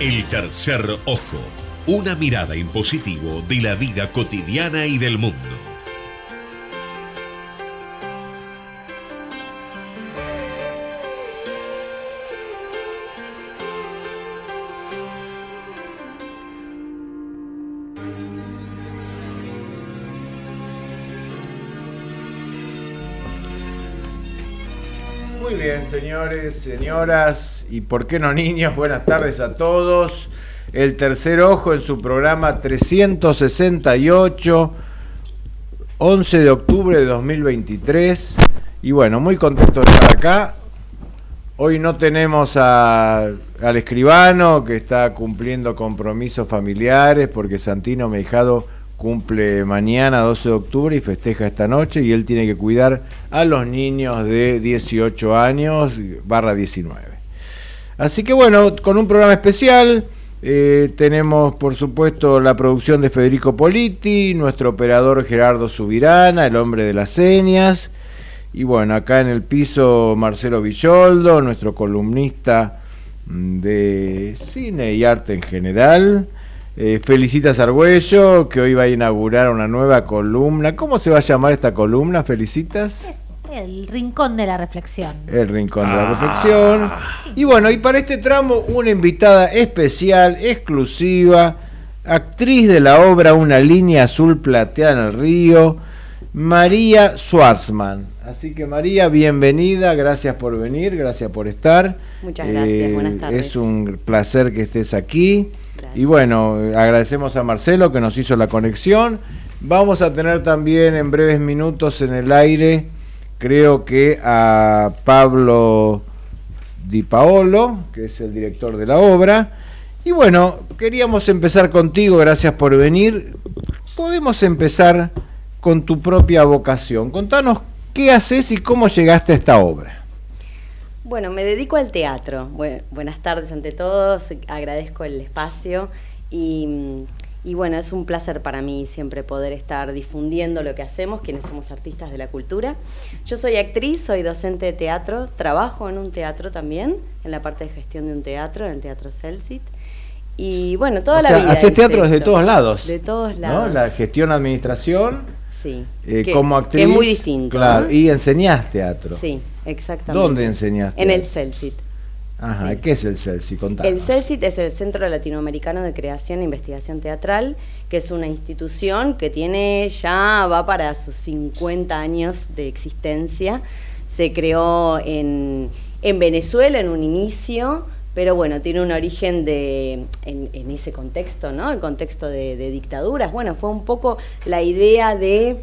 El tercer ojo, una mirada impositivo de la vida cotidiana y del mundo. Muy bien, señores, señoras y por qué no niños, buenas tardes a todos. El tercer ojo en su programa 368, 11 de octubre de 2023. Y bueno, muy contento de estar acá. Hoy no tenemos a- al escribano que está cumpliendo compromisos familiares porque Santino Meijado cumple mañana 12 de octubre y festeja esta noche y él tiene que cuidar a los niños de 18 años barra 19. Así que bueno, con un programa especial eh, tenemos por supuesto la producción de Federico Politi, nuestro operador Gerardo Subirana, el hombre de las señas, y bueno, acá en el piso Marcelo Villoldo, nuestro columnista mm, de cine y arte en general. Eh, Felicitas Argüello, que hoy va a inaugurar una nueva columna. ¿Cómo se va a llamar esta columna, Felicitas? El rincón de la reflexión. El Rincón de la Reflexión. Y bueno, y para este tramo una invitada especial, exclusiva, actriz de la obra Una línea azul plateada en el río, María Schwarzman. Así que María, bienvenida, gracias por venir, gracias por estar. Muchas gracias, buenas tardes. Es un placer que estés aquí. Gracias. Y bueno, agradecemos a Marcelo que nos hizo la conexión. Vamos a tener también en breves minutos en el aire, creo que a Pablo Di Paolo, que es el director de la obra. Y bueno, queríamos empezar contigo, gracias por venir. Podemos empezar con tu propia vocación. Contanos qué haces y cómo llegaste a esta obra. Bueno, me dedico al teatro. Bu- buenas tardes ante todos, agradezco el espacio y, y bueno, es un placer para mí siempre poder estar difundiendo lo que hacemos, quienes somos artistas de la cultura. Yo soy actriz, soy docente de teatro, trabajo en un teatro también, en la parte de gestión de un teatro, en el Teatro Celsit. Y bueno, toda o la sea, vida. haces teatro desde todos lados. De todos ¿no? lados. La gestión, administración, Sí. eh, que- como que actriz. es muy distinto. Claro, ¿no? y enseñás teatro. Sí, exactamente. ¿Dónde enseñaste? En el Celsit. Ajá. ¿qué es el CELSI? El CELCIT es el Centro Latinoamericano de Creación e Investigación Teatral, que es una institución que tiene ya, va para sus 50 años de existencia. Se creó en, en Venezuela en un inicio, pero bueno, tiene un origen de, en, en ese contexto, ¿no? El contexto de, de dictaduras. Bueno, fue un poco la idea de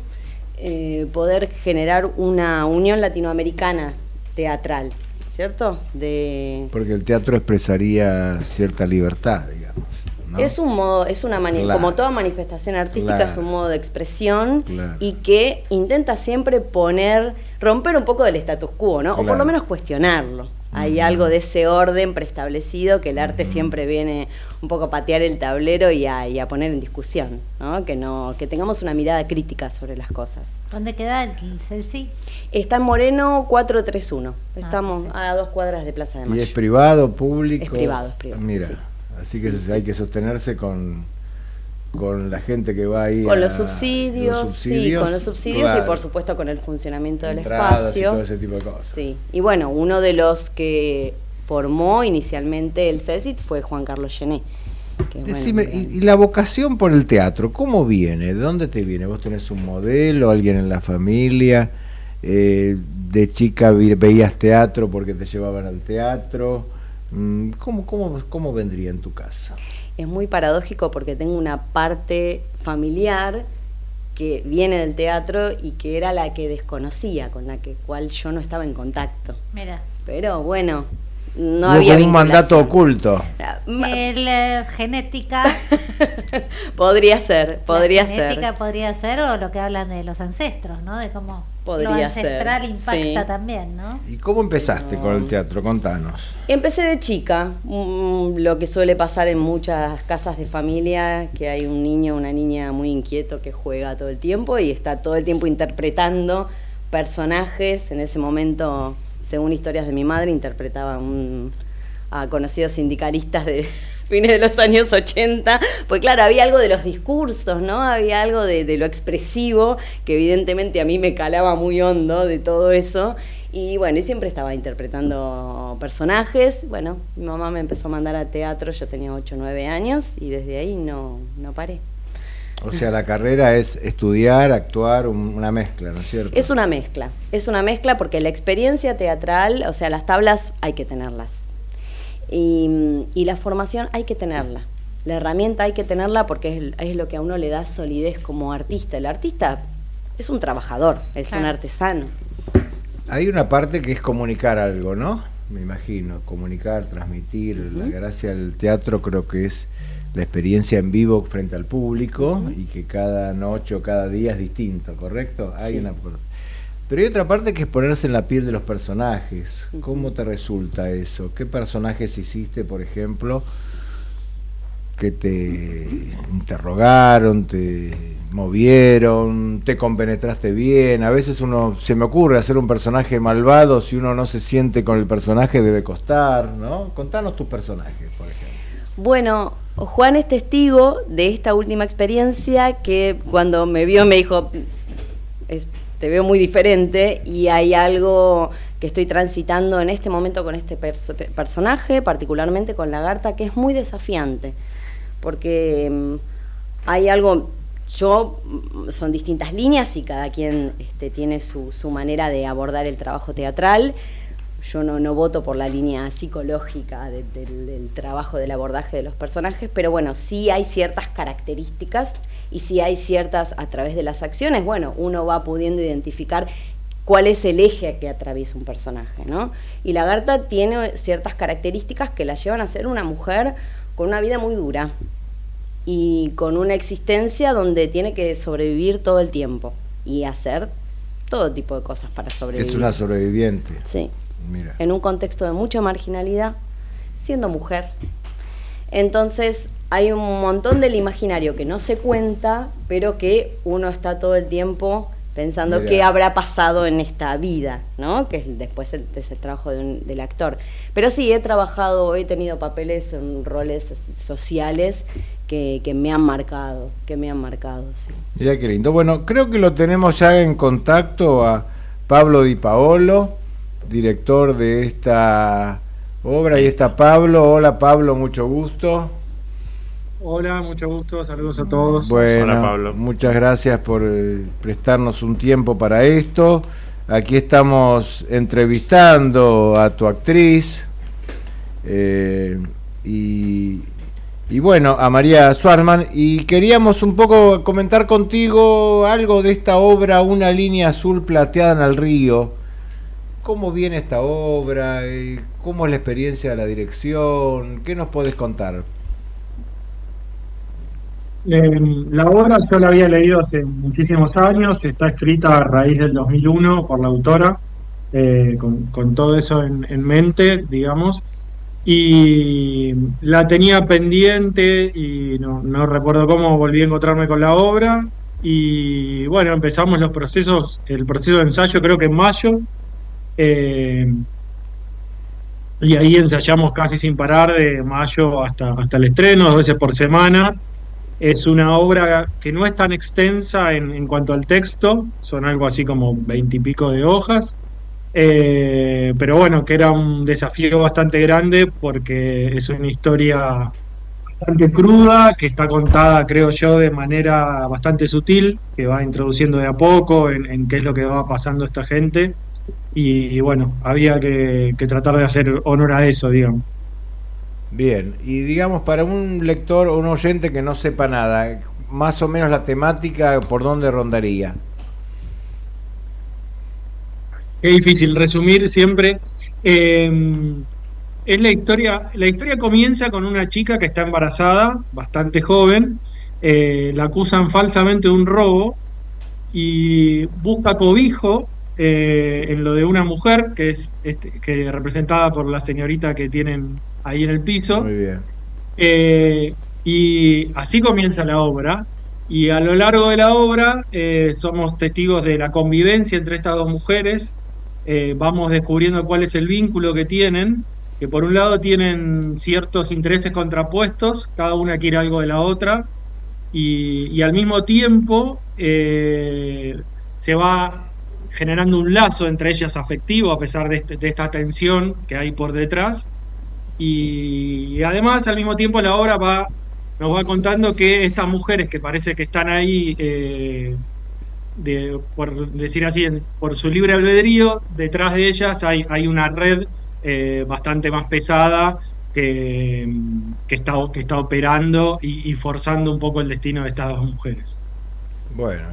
eh, poder generar una unión latinoamericana teatral, ¿cierto? De, Porque el teatro expresaría cierta libertad, digamos. ¿no? Es un modo, es una Claro. como toda manifestación artística Claro. es un modo de expresión Claro. y que intenta siempre poner, romper un poco del status quo, ¿no? O por lo menos cuestionarlo. Hay algo de ese orden preestablecido que el arte siempre viene un poco a patear el tablero y a, y a poner en discusión, ¿no? Que no, que tengamos una mirada crítica sobre las cosas. ¿Dónde queda el Celsi? Está en Moreno 431. Estamos perfecto. a dos cuadras de Plaza de ¿Y Mayo. es privado, público? Es privado, es privado, Mira, sí. así que hay que sostenerse con, con la gente que va ahí. Con a- los subsidios, sí, con los subsidios claro. y por supuesto con el funcionamiento del Entradas y espacio. todo ese tipo de cosas. Sí, y bueno, uno de los que formó inicialmente el CELCIT fue Juan Carlos Gené. bueno, Decime, y, y la vocación por el teatro, ¿cómo viene? ¿De dónde te viene? ¿Vos tenés un modelo, alguien en la familia? Eh, ¿De chica veías teatro porque te llevaban al teatro? Mm, ¿Cómo, cómo, cómo vendría en tu casa? Es muy paradójico porque tengo una parte familiar que viene del teatro y que era la que desconocía, con la que cual yo no estaba en contacto. Mira. Pero bueno, no Hubo había un mandato oculto. Ma- El eh, genética. podría ser, podría la ser. genética podría ser o lo que hablan de los ancestros, ¿no? De cómo lo Podría ser, ancestral impacta sí. también, ¿no? ¿Y cómo empezaste No. con el teatro? Contanos. Empecé de chica, mm, lo que suele pasar en muchas casas de familia, que hay un niño o una niña muy inquieto que juega todo el tiempo y está todo el tiempo interpretando personajes. En ese momento, según historias de mi madre, interpretaba un- a conocidos sindicalistas de, fines de los años 80, pues claro, había algo de los discursos, ¿no? Había algo de, de lo expresivo, que evidentemente a mí me calaba muy hondo de todo eso. Y bueno, y siempre estaba interpretando personajes. Bueno, mi mamá me empezó a mandar a teatro, yo tenía 8 o 9 años y desde ahí no, no paré. O sea, la carrera es estudiar, actuar, un- una mezcla, ¿no es cierto? Es una mezcla, es una mezcla porque la experiencia teatral, o sea, las tablas hay que tenerlas. Y, y la formación hay que tenerla. La herramienta hay que tenerla porque es, es lo que a uno le da solidez como artista. El artista es un trabajador, es un artesano. Hay una parte que es comunicar algo, ¿no? Me imagino, comunicar, transmitir. La gracia del teatro creo que es la experiencia en vivo frente al público y que cada noche o cada día es distinto, ¿correcto? Hay Sí. una pero hay otra parte que es ponerse en la piel de los personajes. ¿Cómo te resulta eso? ¿Qué personajes hiciste, por ejemplo, que te interrogaron, te movieron, te compenetraste bien? A veces uno se me ocurre hacer un personaje malvado, si uno no se siente con el personaje debe costar, ¿no? Contanos tus personajes, por ejemplo. Bueno, Juan es testigo de esta última experiencia que cuando me vio me dijo, "Es- te veo muy diferente y hay algo que estoy transitando en este momento con este perso- pe- personaje, particularmente con Lagarta, que es muy desafiante, porque mm, hay algo, yo, mm, son distintas líneas y cada quien este, tiene su, manera de abordar el trabajo teatral. Yo no, no voto por la línea psicológica de- del, del trabajo, del abordaje de los personajes, pero bueno, sí hay ciertas características y sí hay ciertas, a través de las acciones, bueno, uno va pudiendo identificar cuál es el eje que atraviesa un personaje, ¿no? Y Lagarta tiene ciertas características que la llevan a ser una mujer con una vida muy dura y con una existencia donde tiene que sobrevivir todo el tiempo y hacer todo tipo de cosas para sobrevivir. Es una sobreviviente. Sí, Mira. en un contexto de mucha marginalidad, siendo mujer. Entonces hay un montón del imaginario que no se cuenta, pero que uno está todo el tiempo pensando Mira. qué habrá pasado en esta vida, ¿no? Que es después el, es el trabajo de un- del actor. Pero sí, he trabajado, he tenido papeles en roles sociales que, que me han marcado, que me han marcado, sí. Mira qué lindo. Bueno, creo que lo tenemos ya en contacto a Pablo Di Paolo, director de esta obra. Y está Pablo. Hola Pablo, mucho gusto. Hola, mucho gusto, saludos a todos. Bueno, Hola, Pablo. muchas gracias por eh, prestarnos un tiempo para esto. Aquí estamos entrevistando a tu actriz eh, y, y bueno, a María Schwarzman. Y queríamos un poco comentar contigo algo de esta obra, Una línea azul plateada en el río. ¿Cómo viene esta obra? Eh, ¿Cómo es la experiencia de la dirección? ¿Qué nos puedes contar? Eh, la obra yo la había leído hace muchísimos años, está escrita a raíz del 2001 por la autora, eh, con, todo eso en, en mente, digamos, y la tenía pendiente y no, no recuerdo cómo volví a encontrarme con la obra. Y bueno, empezamos los procesos, el proceso de ensayo creo que en mayo. eh, y ahí ensayamos casi sin parar de mayo hasta, hasta el estreno, dos veces por semana. Es una obra que no es tan extensa en, cuanto al texto, son algo así como veintipico de hojas, eh, pero bueno, que era un desafío bastante grande porque es una historia bastante cruda, que está contada, creo yo, de manera bastante sutil, que va introduciendo de a poco en, qué es lo que va pasando esta gente. Y, y bueno, había que, que tratar de hacer honor a eso, digamos. Bien, y digamos para un lector o un oyente que no sepa nada, más o menos la temática, ¿por dónde rondaría? Es difícil resumir siempre. Eh, es la historia. La historia comienza con una chica que está embarazada, bastante joven. eh, la acusan falsamente de un robo y busca cobijo eh, en lo de una mujer que es este, que representada por la señorita que tienen ahí en el piso. Muy bien. Eh, y así comienza la obra. Y a lo largo de la obra eh, somos testigos de la convivencia entre estas dos mujeres. Eh, vamos descubriendo cuál es el vínculo que tienen. que por un lado tienen ciertos intereses contrapuestos, cada una quiere algo de la otra, y, al mismo tiempo se va generando un lazo entre ellas afectivo a pesar de, este, esta tensión que hay por detrás. Y, además al mismo tiempo la obra va, nos va contando que estas mujeres que parece que están ahí, eh, por decir así, por su libre albedrío, detrás de ellas hay, hay una red eh, bastante más pesada que, está, que está operando y, forzando un poco el destino de estas dos mujeres. Bueno,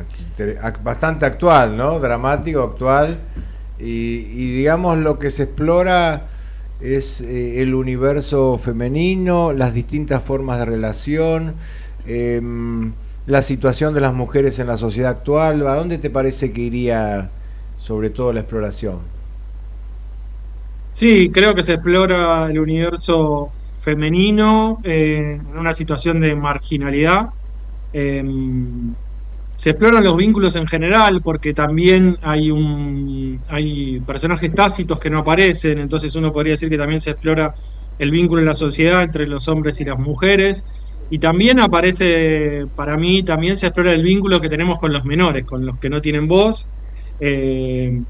bastante actual, ¿no? Dramático, actual. Y, digamos lo que se explora es eh, el universo femenino, las distintas formas de relación, em, la situación de las mujeres en la sociedad actual. ¿A dónde te parece que iría sobre todo la exploración? Sí, creo que se explora el universo femenino eh, en una situación de marginalidad. Em, se exploran los vínculos en general porque también hay un hay personajes tácitos que no aparecen, entonces uno podría decir que también se explora el vínculo en la sociedad entre los hombres y las mujeres y también aparece para mí también se explora el vínculo que tenemos con los menores, con los que no tienen voz. Eh,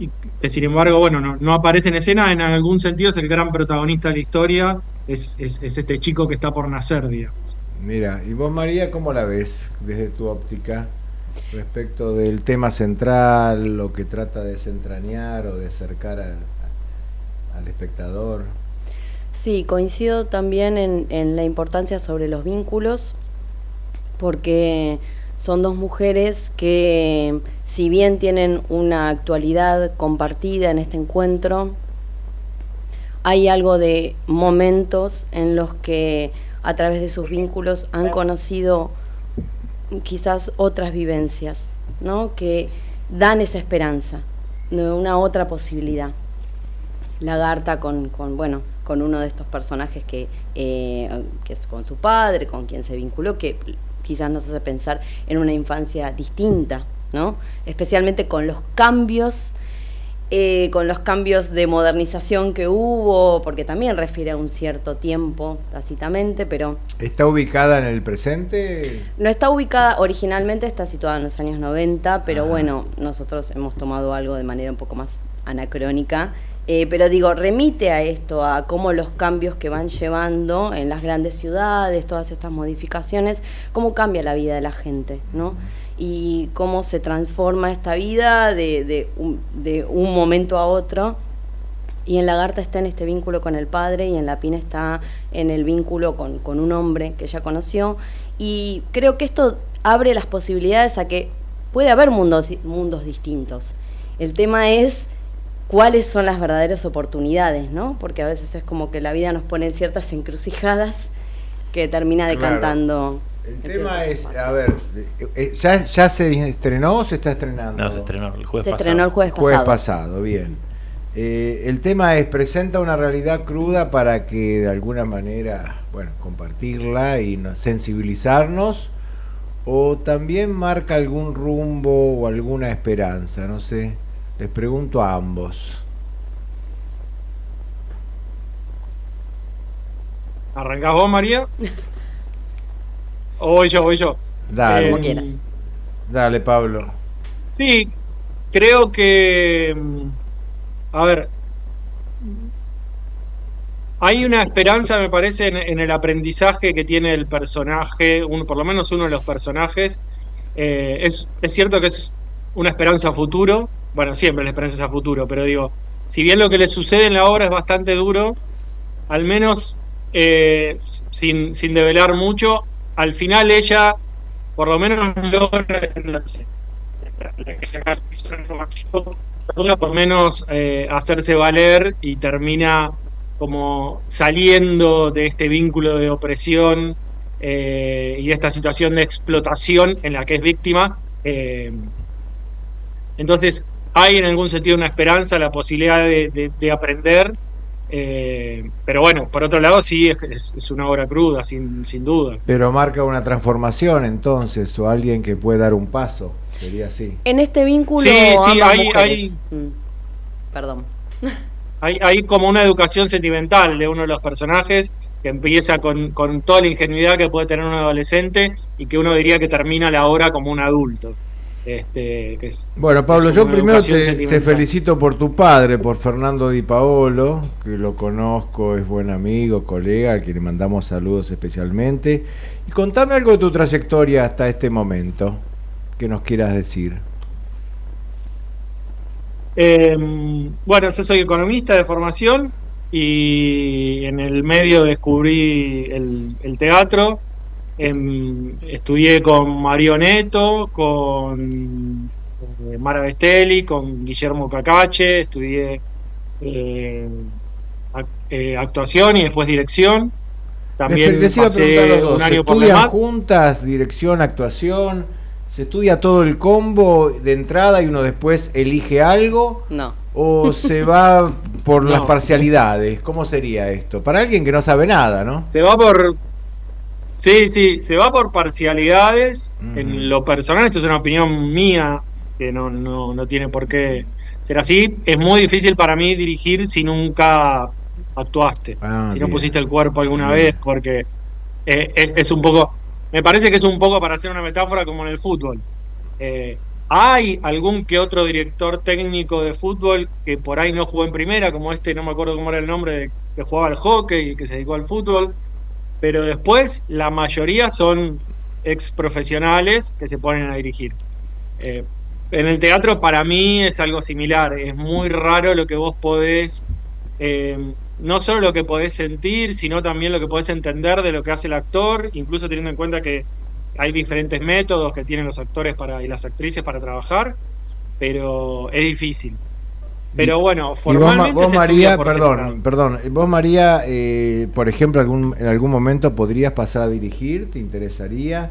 y que sin embargo, bueno, no, aparece en escena, en algún sentido es el gran protagonista de la historia, es, este chico que está por nacer, digamos. Mira, ¿y vos María cómo la ves desde tu óptica respecto del tema central, lo que trata de desentrañar o de acercar al, espectador? Sí, coincido también en, en la importancia sobre los vínculos, porque son dos mujeres que, si bien tienen una actualidad compartida en este encuentro, hay algo de momentos en los que a través de sus vínculos han conocido quizás otras vivencias, ¿no? que dan esa esperanza, de una otra posibilidad. Lagarta con, con, bueno, con uno de estos personajes que, eh, que es con su padre, con quien se vinculó, que quizás nos hace pensar en una infancia distinta, ¿no? Especialmente con los cambios, eh, con los cambios de modernización que hubo, porque también refiere a un cierto tiempo, tácitamente, pero... ¿Está ubicada en el presente? No está ubicada, originalmente está situada en los años 90, pero bueno, nosotros hemos tomado algo de manera un poco más anacrónica eh, pero digo, remite a esto, a cómo los cambios que van llevando en las grandes ciudades, todas estas modificaciones, cómo cambia la vida de la gente, ¿no? Y cómo se transforma esta vida de, de, un, momento a otro. Y en Lagarta está en este vínculo con el padre y en La Pina está en el vínculo con, con un hombre que ella conoció. Y creo que esto abre las posibilidades a que puede haber mundos, mundos distintos. El tema es cuáles son las verdaderas oportunidades, ¿no? Porque a veces es como que la vida nos pone en ciertas encrucijadas que termina decantando. El tema es, a ver, eh, ¿ya, ¿ya se estrenó o se está estrenando? No, se estrenó el jueves se pasado. estrenó el jueves pasado. Jueves pasado, bien. Eh, el tema es, presenta una realidad cruda para que de alguna manera, bueno, compartirla y sensibilizarnos, o también marca algún rumbo o alguna esperanza, no sé. Les pregunto a ambos. ¿Arrancás vos, María? ¿O voy yo, voy yo? Dale. Como quieras. Dale, Pablo. Sí, creo que... A ver, hay una esperanza, me parece, en, el aprendizaje que tiene el personaje, uno, por lo menos uno de los personajes. Eh, es, es, cierto que es una esperanza a futuro, bueno, siempre la esperanza es a futuro, pero digo, si bien lo que le sucede en la obra es bastante duro, al menos eh, sin, sin develar mucho, al final ella por lo menos logra por menos eh, hacerse valer y termina como saliendo de este vínculo de opresión eh, y esta situación de explotación en la que es víctima. entonces, hay en algún sentido una esperanza, la posibilidad de, aprender, eh, pero bueno, por otro lado sí es, una obra cruda, sin, sin, duda. Pero marca una transformación entonces, o alguien que puede dar un paso, sería así. En este vínculo... Sí, sí, hay... hay... Mm. Perdón. hay, hay como una educación sentimental de uno de los personajes que empieza con, con toda la ingenuidad que puede tener un adolescente y que uno diría que termina la obra como un adulto. Este, que es- Bueno, Pablo, yo primero te, felicito por tu padre, por Fernando Di Paolo, que lo conozco, es buen amigo, colega, al que le mandamos saludos especialmente. Y contame algo de tu trayectoria hasta este momento, que nos quieras decir. Eh, bueno, yo soy economista de formación y en el medio descubrí el, el teatro. Em, estudié con Mario Neto, con eh, Mara Bestelli, con Guillermo Cacache, estudié eh, eh, actuación y después dirección. También les, les iba a dos, un ¿se año por la estudian juntas, dirección, actuación? ¿Se estudia todo el combo de entrada y uno después elige algo? No. ¿O se va por las parcialidades? ¿Cómo sería esto? Para alguien que no sabe nada, ¿no? Se va por. Sí, sí, se va por parcialidades. En lo personal, esto es una opinión mía, que no, no, no tiene por qué ser así. Es muy difícil para mí dirigir si nunca actuaste. Ah, si no bien. pusiste el cuerpo alguna Bien. vez, porque eh, es, es un poco. Me parece que es un poco para hacer una metáfora como en el fútbol. Eh, hay algún que otro director técnico de fútbol que por ahí no jugó en primera, como este, no me acuerdo cómo era el nombre, de- que jugaba al hockey y que se dedicó al fútbol. Pero después la mayoría son ex profesionales que se ponen a dirigir. Eh, en el teatro para mí es algo similar, es muy raro lo que vos podés, eh, no solo lo que podés sentir, sino también lo que podés entender de lo que hace el actor, incluso teniendo en cuenta que hay diferentes métodos que tienen los actores para, y las actrices para trabajar, pero es difícil. Pero bueno, Y vos, formalmente vos, estudia María, por perdón, separado. perdón, vos María, eh, por ejemplo, algún, en algún momento podrías pasar a dirigir, ¿te interesaría?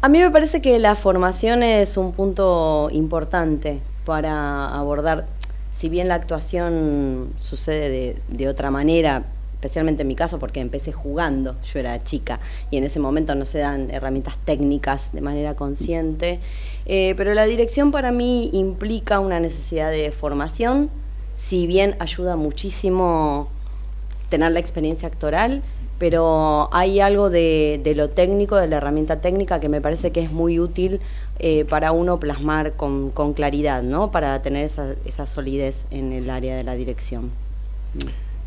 A mí me parece que la formación es un punto importante para abordar, si bien la actuación sucede de, de otra manera, especialmente en mi caso porque empecé jugando, yo era chica y en ese momento no se dan herramientas técnicas de manera consciente, eh, pero la dirección para mí implica una necesidad de formación, si bien ayuda muchísimo tener la experiencia actoral, pero hay algo de, de lo técnico, de la herramienta técnica, que me parece que es muy útil eh, para uno plasmar con, con claridad, ¿no? Para tener esa, esa solidez en el área de la dirección.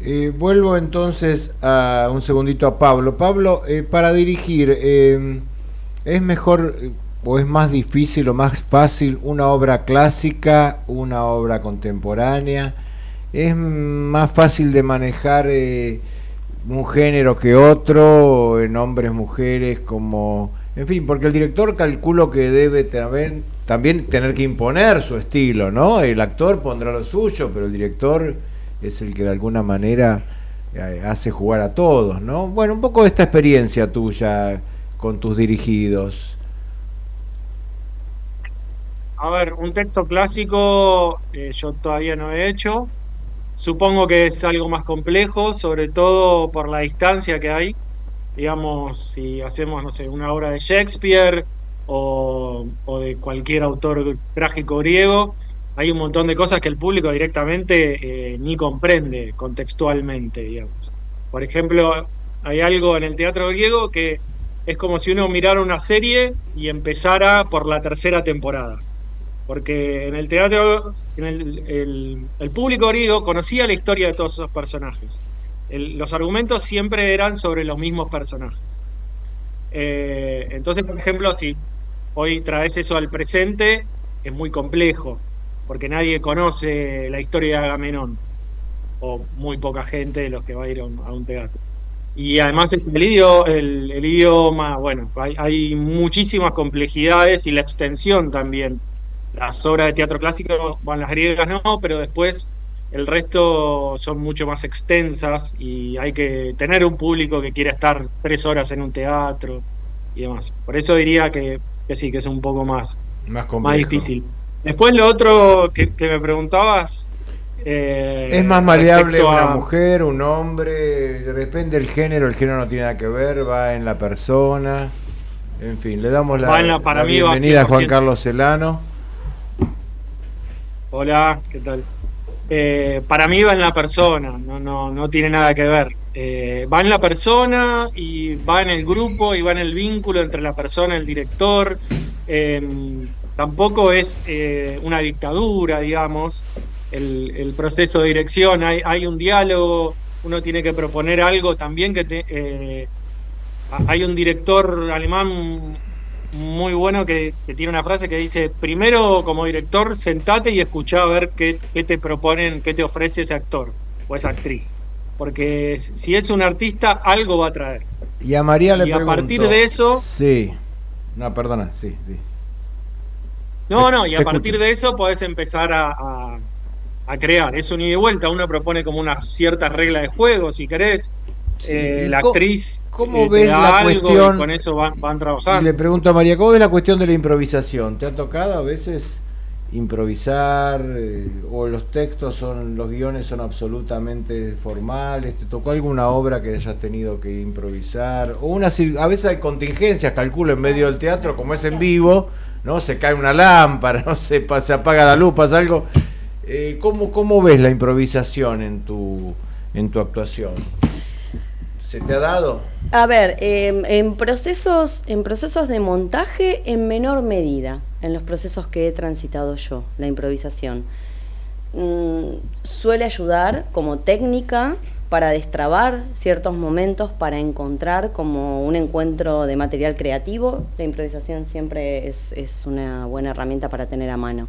Eh, vuelvo entonces a un segundito a Pablo. Pablo, eh, para dirigir, eh, ¿es mejor eh, o es más difícil o más fácil una obra clásica, una obra contemporánea? ¿Es más fácil de manejar eh, un género que otro, en hombres, mujeres, como... En fin, porque el director calculo que debe también tener que imponer su estilo, ¿no? El actor pondrá lo suyo, pero el director es el que de alguna manera eh, hace jugar a todos, ¿no? Bueno, un poco de esta experiencia tuya con tus dirigidos. A ver, un texto clásico eh, yo todavía no he hecho. Supongo que es algo más complejo, sobre todo por la distancia que hay. Digamos, si hacemos, no sé, una obra de Shakespeare o, o de cualquier autor trágico griego, hay un montón de cosas que el público directamente eh, ni comprende contextualmente, digamos. Por ejemplo, hay algo en el teatro griego que es como si uno mirara una serie y empezara por la tercera temporada porque en el teatro en el, público griego conocía la historia de todos esos personajes. El- los argumentos siempre eran sobre los mismos personajes. Eh, entonces, por ejemplo, si hoy traes eso al presente, es muy complejo, porque nadie conoce la historia de Agamenón, o muy poca gente de los que va a ir a un, a un teatro. Y además el, idio- el- el idioma, bueno, hay, hay muchísimas complejidades y la extensión también las obras de teatro clásico, bueno, las griegas no, pero después el resto son mucho más extensas y hay que tener un público que quiera estar tres horas en un teatro y demás. Por eso diría que, que sí, que es un poco más, Más difícil. Después lo otro que, que me preguntabas... eh, Es más maleable una a- mujer, un hombre, de repente el género, el género no tiene nada que ver, va en la persona. En fin, le damos la, para la mí bienvenida a Juan 100%. Carlos Celano. Hola, ¿qué tal? eh, para mí va en la persona, no, no, no tiene nada que ver. Eh, va en la persona y va en el grupo y va en el vínculo entre la persona y el director. Em, tampoco es eh, una dictadura, digamos, el, proceso de dirección. Hay, hay, un diálogo, uno tiene que proponer algo también que te, hay un director alemán muy bueno que, tiene una frase que dice, primero como director, sentate y escuchá a ver qué, te proponen, qué te ofrece ese actor o esa actriz. Porque si es un artista, algo va a traer. Y a María le Y a partir de eso... Sí. No, perdona, sí, sí. No, no, y a partir de eso podés empezar a, a, crear. Es un ida y vuelta. Uno propone como una cierta regla de juego, si querés. Eh, la actriz ¿Cómo ves la cuestión? con eso van, van trabajando. le pregunto a María, ¿cómo ves la cuestión de la improvisación? ¿Te ha tocado a veces improvisar eh, o los textos son los guiones son absolutamente formales? ¿Te tocó alguna obra que hayas tenido que improvisar? O una a veces hay contingencias, calculo en medio del teatro, como es en vivo, ¿no? Se cae una lámpara, no se, se apaga la luz, pasa algo. Eh, ¿cómo, ¿Cómo ves la improvisación en tu en tu actuación? ¿Se te ha dado? A ver, em, en, procesos, en procesos de montaje, en menor medida, en los procesos que he transitado yo, la improvisación. Mm, suele ayudar como técnica para destrabar ciertos momentos, para encontrar como un encuentro de material creativo. La improvisación siempre es, es una buena herramienta para tener a mano.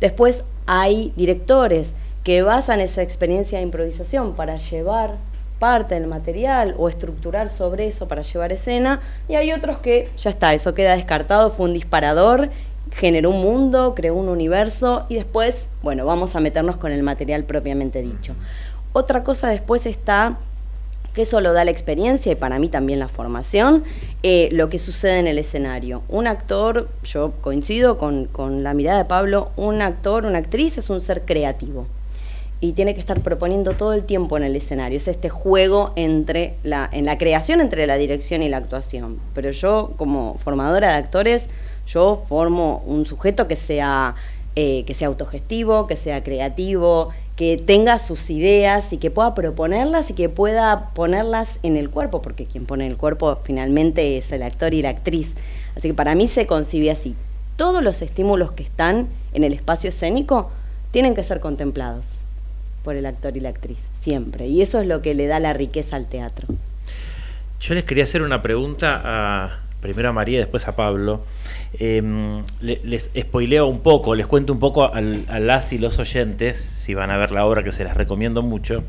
Después hay directores que basan esa experiencia de improvisación para llevar parte del material o estructurar sobre eso para llevar escena, y hay otros que ya está, eso queda descartado, fue un disparador, generó un mundo, creó un universo y después, bueno, vamos a meternos con el material propiamente dicho. Otra cosa después está que eso lo da la experiencia y para mí también la formación, eh, lo que sucede en el escenario. Un actor, yo coincido con, con la mirada de Pablo, un actor, una actriz es un ser creativo y tiene que estar proponiendo todo el tiempo en el escenario. Es este juego entre la, en la creación entre la dirección y la actuación. Pero yo, como formadora de actores, yo formo un sujeto que sea, eh, que sea autogestivo, que sea creativo, que tenga sus ideas y que pueda proponerlas y que pueda ponerlas en el cuerpo, porque quien pone el cuerpo finalmente es el actor y la actriz. Así que para mí se concibe así. Todos los estímulos que están en el espacio escénico tienen que ser contemplados por el actor y la actriz, siempre. Y eso es lo que le da la riqueza al teatro. Yo les quería hacer una pregunta a, primero a María y después a Pablo. Em, les, spoileo un poco, les cuento un poco a las y los oyentes, si van a ver la obra que se las recomiendo mucho.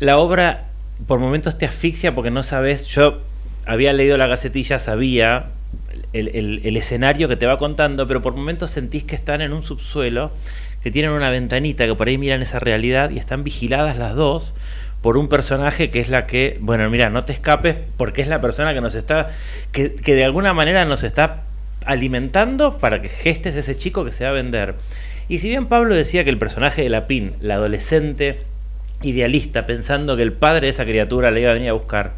La obra por momentos te asfixia porque no sabes, yo había leído la gacetilla, sabía el, el escenario que te va contando, pero por momentos sentís que están en un subsuelo que tienen una ventanita que por ahí miran esa realidad y están vigiladas las dos por un personaje que es la que, bueno, mira, no te escapes porque es la persona que nos está, que, de alguna manera nos está alimentando para que gestes ese chico que se va a vender. Y si bien Pablo decía que el personaje de la PIN, la adolescente idealista, pensando que el padre de esa criatura le iba a venir a buscar,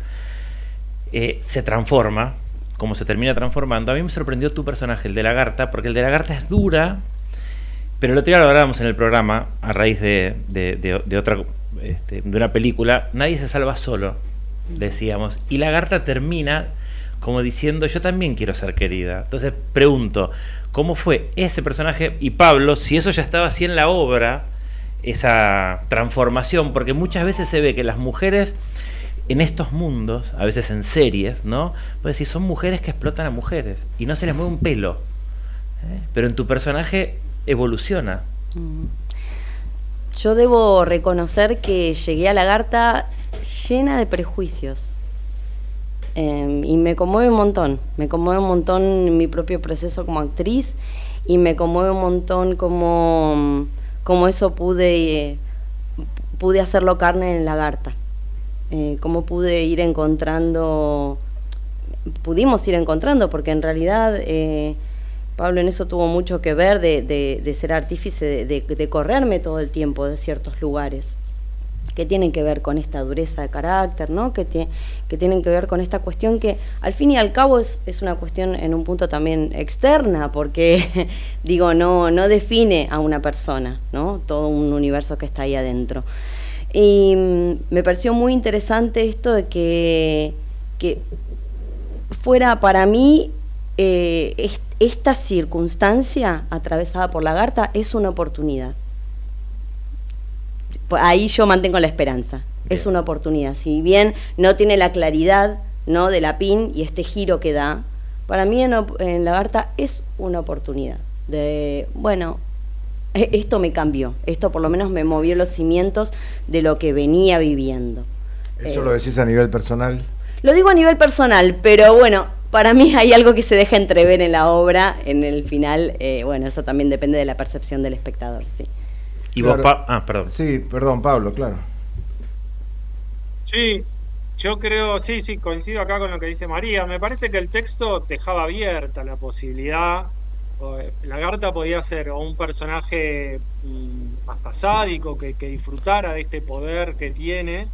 eh, se transforma, como se termina transformando, a mí me sorprendió tu personaje, el de Lagarta, porque el de Lagarta es dura, pero el otro día lo hablábamos en el programa, a raíz de, de, otra, este, de una película, Nadie se salva solo, decíamos. Y Lagarta termina como diciendo, yo también quiero ser querida. Entonces pregunto, ¿cómo fue ese personaje y Pablo, si eso ya estaba así en la obra, esa transformación? Porque muchas veces se ve que las mujeres en estos mundos, a veces en series, ¿no? Pues decir, son mujeres que explotan a mujeres y no se les mueve un pelo. ¿eh? Pero en tu personaje evoluciona. Mm. Yo debo reconocer que llegué a Lagarta llena de prejuicios. Em, y me conmueve un montón, me conmueve un montón mi propio proceso como actriz y me conmueve un montón como, como eso pude, pude hacerlo carne en Lagarta. Eh, cómo pude ir encontrando, pudimos ir encontrando, porque en realidad eh, Pablo en eso tuvo mucho que ver de, ser artífice, de, correrme todo el tiempo de ciertos lugares. Que tienen que ver con esta dureza de carácter, ¿no? que, que tienen que ver con esta cuestión que al fin y al cabo es, es una cuestión en un punto también externa, porque digo, no, no define a una persona, ¿no? todo un universo que está ahí adentro. Y mm, me pareció muy interesante esto de que, que fuera para mí eh, esta circunstancia atravesada por la Garta es una oportunidad ahí yo mantengo la esperanza. Es una oportunidad. Si bien no tiene la claridad ¿no? de la PIN y este giro que da, para mí en, en Lagarta es una oportunidad. De, bueno, e, esto me cambió, esto por lo menos me movió los cimientos de lo que venía viviendo. ¿Eso lo decís a nivel personal? Lo digo a nivel personal, pero bueno, para mí hay algo que se deja entrever en la obra, en el final, eh, bueno, eso también depende de la percepción del espectador, sí. Y vos, ah, perdón. Sí, perdón, Pablo, claro. Sí, yo creo, sí, sí, coincido acá con lo que dice María. Me parece que el texto dejaba abierta la posibilidad. Lagarta podía ser o un personaje mm, más pasádico que, disfrutara de este poder que tiene,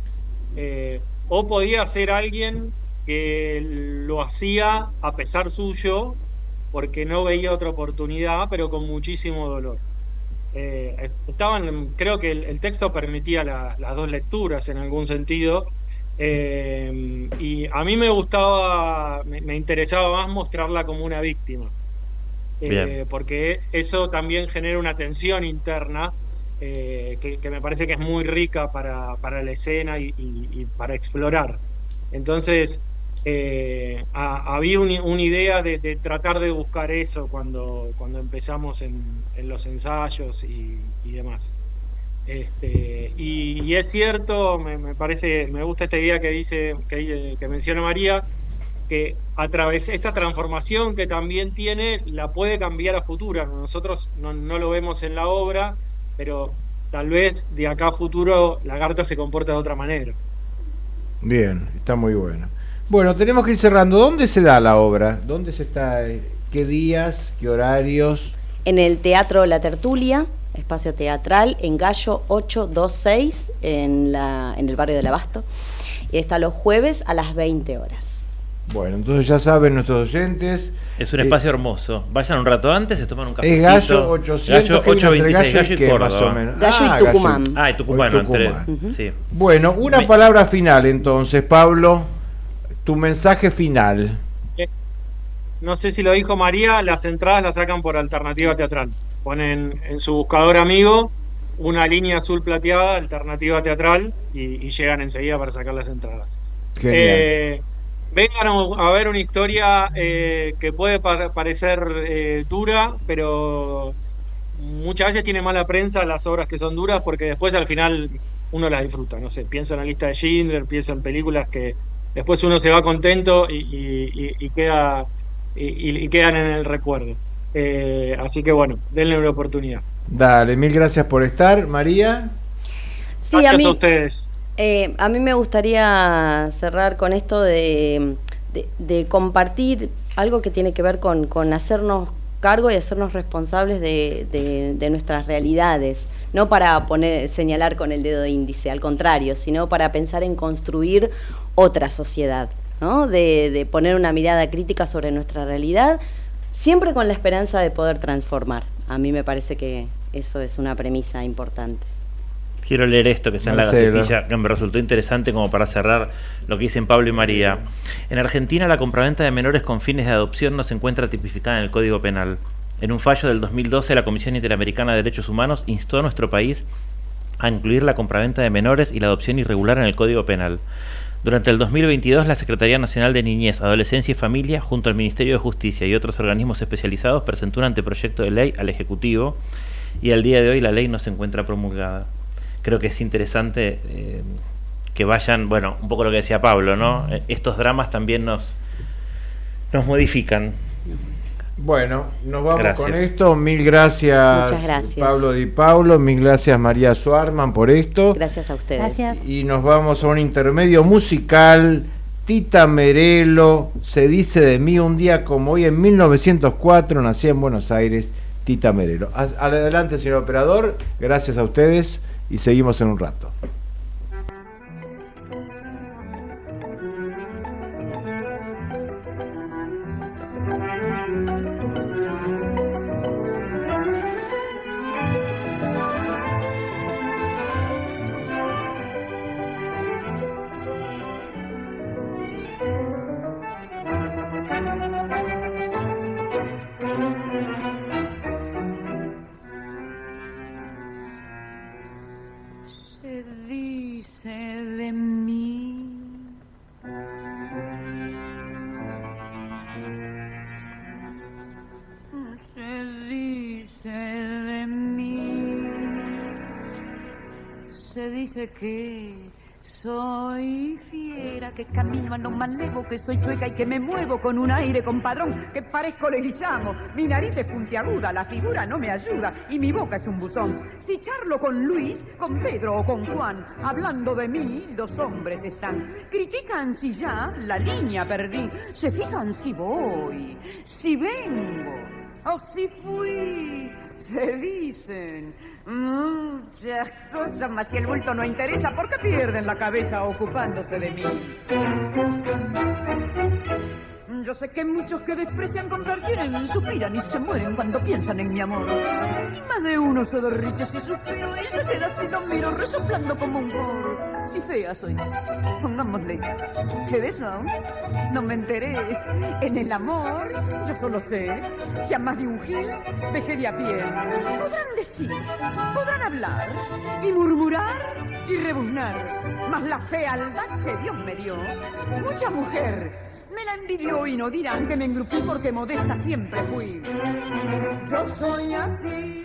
eh, o podía ser alguien que lo hacía a pesar suyo porque no veía otra oportunidad, pero con muchísimo dolor. Eh, estaban, creo que el, texto permitía las dos lecturas en algún sentido. Eh, y a mí me gustaba, me, interesaba más mostrarla como una víctima. Eh, porque eso también genera una tensión interna que, me parece que es muy rica para, la escena y para explorar. Entonces, eh, había una idea de, tratar de buscar eso cuando, cuando empezamos en, los ensayos y, demás. Este, y, es cierto, me, parece, me gusta esta idea que dice, que, menciona María, que a través de esta transformación que también tiene, la puede cambiar a futuro. Nosotros no, no lo vemos en la obra, pero tal vez de acá a futuro la carta se comporta de otra manera. Bien, está muy bueno. Bueno, tenemos que ir cerrando. ¿Dónde se da la obra? ¿Dónde se está? ¿Qué días? ¿Qué horarios? En el Teatro La Tertulia, espacio teatral, en Gallo 826, en, la, en el barrio del Abasto. Y está los jueves a las 20 horas. Bueno, entonces ya saben nuestros oyentes. Es un espacio hermoso. Vayan un rato antes, se toman un café. Es Gallo 800, Gallo 826, Gallo, y Córdoba. Más o menos. Gallo y ah, Tucumán. Ah, y Tucumán, Tucumán. sí. Bueno, una palabra final entonces, Pablo. Tu mensaje final. Eh, no sé si lo dijo María, las entradas las sacan por alternativa teatral. Ponen en su buscador amigo una línea azul plateada, alternativa teatral, y, llegan enseguida para sacar las entradas. Eh, vengan a, ver una historia eh, que puede parecer dura, pero muchas veces tiene mala prensa las obras que son duras porque después al final uno las disfruta. No sé, pienso en la lista de Schindler, pienso en películas que después uno se va contento y, queda y, quedan en el recuerdo. Eh, así que bueno, denle una oportunidad. Dale, mil gracias por estar, María. Sí, gracias a, ustedes. Eh, a mí me gustaría cerrar con esto de, compartir algo que tiene que ver con, con hacernos cargo y hacernos responsables de, de, nuestras realidades, no para poner, señalar con el dedo índice, al contrario, sino para pensar en construir otra sociedad, ¿no? de, de poner una mirada crítica sobre nuestra realidad, siempre con la esperanza de poder transformar. A mí me parece que eso es una premisa importante. Quiero leer esto que está en la gacetilla, que me resultó interesante como para cerrar lo que dicen Pablo y María. En Argentina la compraventa de menores con fines de adopción no se encuentra tipificada en el Código Penal. En un fallo del 2012, la Comisión Interamericana de Derechos Humanos instó a nuestro país a incluir la compraventa de menores y la adopción irregular en el Código Penal. Durante el 2022, la Secretaría Nacional de Niñez, Adolescencia y Familia, junto al Ministerio de Justicia y otros organismos especializados, presentó un anteproyecto de ley al Ejecutivo y al día de hoy la ley no se encuentra promulgada creo que es interesante eh, que vayan, bueno, un poco lo que decía Pablo, ¿no? Eh, estos dramas también nos, nos modifican. Bueno, nos vamos con esto. Mil gracias, Pablo Di Paulo. Mil gracias, María Suarman, por esto. Gracias a ustedes. Gracias. Y nos vamos a un intermedio musical. Tita Merelo, se dice de mí un día como hoy, en 1904, nací en Buenos Aires, Tita Merelo. Adelante, señor operador. Gracias a ustedes y seguimos en un rato. Que soy fiera, que camino a lo malevo, que soy chueca y que me muevo con un aire compadrón, que parezco leguizamo. Mi nariz es puntiaguda, la figura no me ayuda y mi boca es un buzón. Si charlo con Luis, con Pedro o con Juan, hablando de mí, los hombres están. Critican si ya la línea perdí, se fijan si voy, si vengo o si fui. Se dicen muchas cosas, mas si el bulto no interesa, ¿por qué pierden la cabeza ocupándose de mí? Yo sé que muchos que desprecian comprar quieren, suspiran y se mueren cuando piensan en mi amor. Y más de uno se derrite si suspiro y se queda si lo miro resoplando como un foro. Si fea soy, pongámosle que de eso no me enteré. En el amor, yo solo sé que a más de un gil dejé de a pie. Podrán decir, podrán hablar y murmurar y rebuznar, mas la fealdad que Dios me dio, mucha mujer me la envidió y no dirán que me engrupí porque modesta siempre fui. Yo soy así.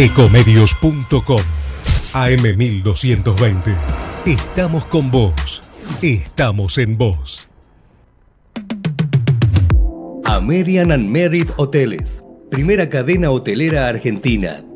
Ecomedios.com AM1220. Estamos con vos. Estamos en vos. American and Merit Hoteles. Primera cadena hotelera argentina.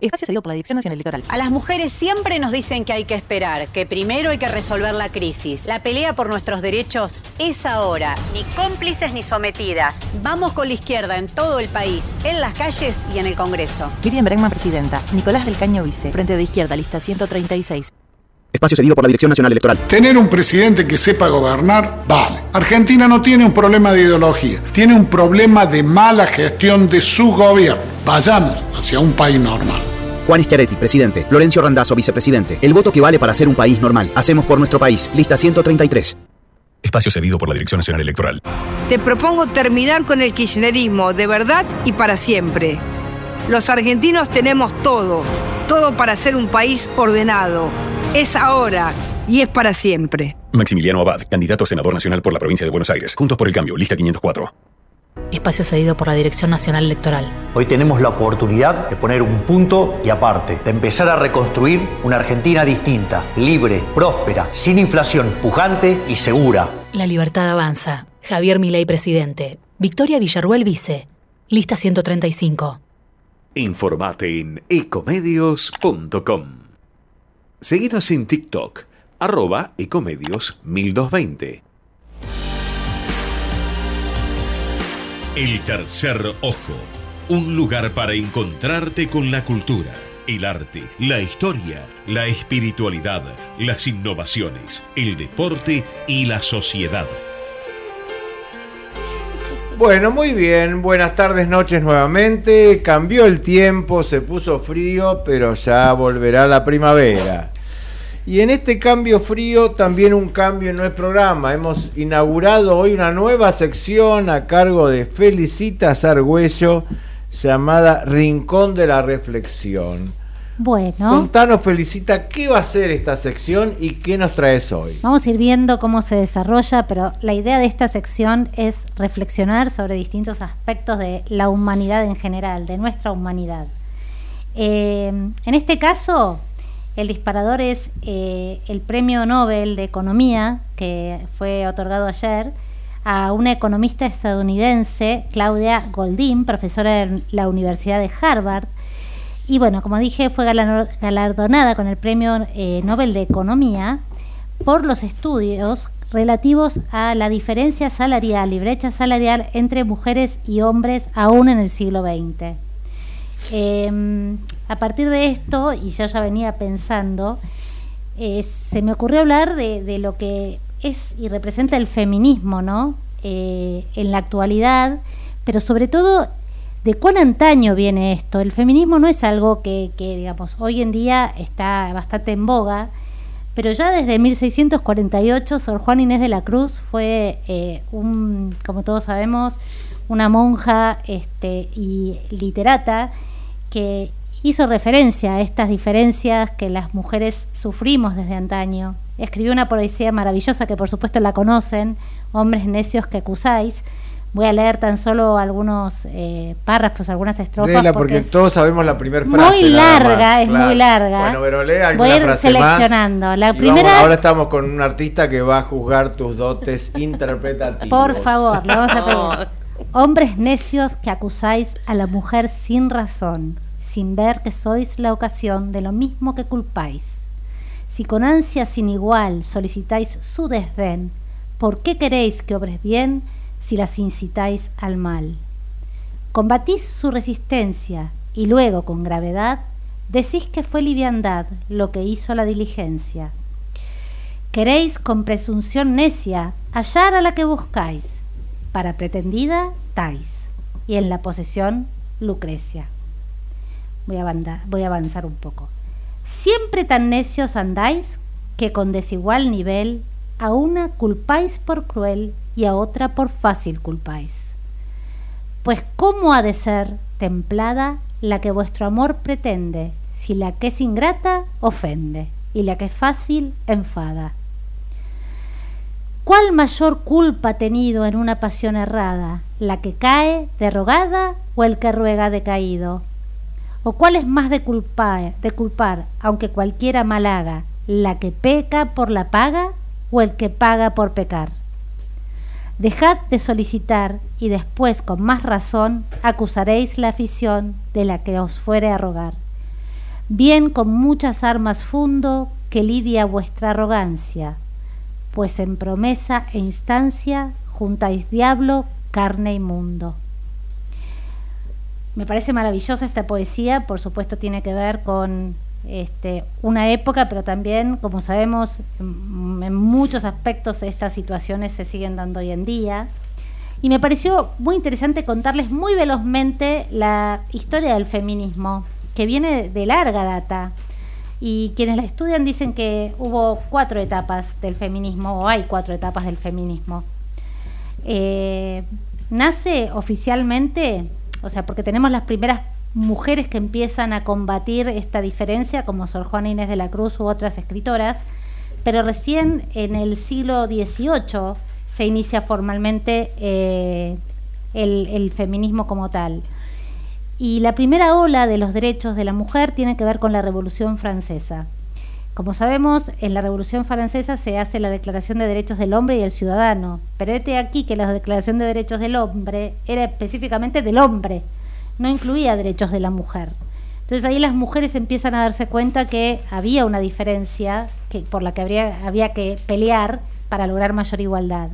Espacio cedido por la Dirección Nacional Electoral. A las mujeres siempre nos dicen que hay que esperar, que primero hay que resolver la crisis. La pelea por nuestros derechos es ahora. Ni cómplices ni sometidas. Vamos con la izquierda en todo el país, en las calles y en el Congreso. Miriam Bregman, presidenta. Nicolás del Caño, vice. Frente de Izquierda, lista 136. Espacio cedido por la Dirección Nacional Electoral. Tener un presidente que sepa gobernar, vale. Argentina no tiene un problema de ideología, tiene un problema de mala gestión de su gobierno. Vayamos hacia un país normal. Juan Schiaretti, presidente. Florencio Randazzo, vicepresidente. El voto que vale para ser un país normal. Hacemos por nuestro país. Lista 133. Espacio cedido por la Dirección Nacional Electoral. Te propongo terminar con el kirchnerismo de verdad y para siempre. Los argentinos tenemos todo, todo para ser un país ordenado. Es ahora y es para siempre. Maximiliano Abad, candidato a senador nacional por la provincia de Buenos Aires. Juntos por el cambio, lista 504. Espacio cedido por la Dirección Nacional Electoral. Hoy tenemos la oportunidad de poner un punto y aparte, de empezar a reconstruir una Argentina distinta, libre, próspera, sin inflación, pujante y segura. La libertad avanza. Javier Milei, presidente. Victoria Villarruel, vice. Lista 135. Informate en ecomedios.com. Seguinos en TikTok, arroba ecomedios 1220. El tercer ojo, un lugar para encontrarte con la cultura, el arte, la historia, la espiritualidad, las innovaciones, el deporte y la sociedad. Bueno, muy bien, buenas tardes, noches nuevamente. Cambió el tiempo, se puso frío, pero ya volverá la primavera. Y en este cambio frío también un cambio en nuestro programa. Hemos inaugurado hoy una nueva sección a cargo de Felicita Sargüello llamada Rincón de la Reflexión. Bueno. Contanos, Felicita, ¿qué va a ser esta sección y qué nos traes hoy? Vamos a ir viendo cómo se desarrolla, pero la idea de esta sección es reflexionar sobre distintos aspectos de la humanidad en general, de nuestra humanidad. Eh, en este caso, el disparador es eh, el premio Nobel de Economía que fue otorgado ayer a una economista estadounidense, Claudia Goldin, profesora de la Universidad de Harvard. Y bueno, como dije, fue galardonada con el premio eh, Nobel de Economía por los estudios relativos a la diferencia salarial y brecha salarial entre mujeres y hombres aún en el siglo XX. Em, a partir de esto, y yo ya venía pensando, eh, se me ocurrió hablar de, de, lo que es y representa el feminismo, ¿no? Eh, en la actualidad, pero sobre todo de cuán antaño viene esto. El feminismo no es algo que, digamos, hoy en día está bastante en boga, pero ya desde 1648 Sor Juan Inés de la Cruz fue eh, un, como todos sabemos, una monja este, y literata que hizo referencia a estas diferencias que las mujeres sufrimos desde antaño. Escribió una poesía maravillosa que por supuesto la conocen, Hombres necios que acusáis. Voy a leer tan solo algunos eh, párrafos, algunas estrofas. Léela porque, todos sabemos la primera frase. Muy larga, es muy larga. Bueno, pero alguna Voy a ir frase seleccionando. Más la primera. vamos- ahora estamos con un artista que va a juzgar tus dotes interpretativos. Por favor, lo vamos a pedir. Hombres necios que acusáis a la mujer sin razón, sin ver que sois la ocasión de lo mismo que culpáis. Si con ansia sin igual solicitáis su desdén, ¿por qué queréis que obres bien si las incitáis al mal? Combatís su resistencia y luego con gravedad decís que fue liviandad lo que hizo la diligencia. Queréis con presunción necia hallar a la que buscáis, para pretendida Tais, y en la posesión Lucrecia. Voy a, banda- voy a avanzar un poco. Siempre tan necios andáis que con desigual nivel a una culpáis por cruel y a otra por fácil culpáis. Pues ¿cómo ha de ser templada la que vuestro amor pretende, si la que es ingrata ofende y la que es fácil enfada? ¿Cuál mayor culpa ha tenido en una pasión errada, la que cae derrogada o el que ruega decaído? ¿O cuál es más de culpar, de culpar, aunque cualquiera mal haga, la que peca por la paga o el que paga por pecar? Dejad de solicitar y después con más razón acusaréis la afición de la que os fuere a rogar. Bien con muchas armas fundo que lidia vuestra arrogancia, pues en promesa e instancia juntáis diablo, carne y mundo. Me parece maravillosa esta poesía, por supuesto tiene que ver con este, una época, pero también, como sabemos, en, muchos aspectos estas situaciones se siguen dando hoy en día. Y me pareció muy interesante contarles muy velozmente la historia del feminismo, que viene de, de larga data. Y quienes la estudian dicen que hubo cuatro etapas del feminismo, o hay cuatro etapas del feminismo. Eh, nace oficialmente, o sea, porque tenemos las primeras mujeres que empiezan a combatir esta diferencia, como Sor Juana Inés de la Cruz u otras escritoras, pero recién en el siglo XVIII se inicia formalmente eh, el, feminismo como tal. Y la primera ola de los derechos de la mujer tiene que ver con la Revolución Francesa. Como sabemos, en la Revolución Francesa se hace la Declaración de Derechos del Hombre y del Ciudadano, pero este aquí que la Declaración de Derechos del Hombre era específicamente del hombre, no incluía derechos de la mujer. Entonces ahí las mujeres empiezan a darse cuenta que había una diferencia que, por la que habría, había que pelear para lograr mayor igualdad.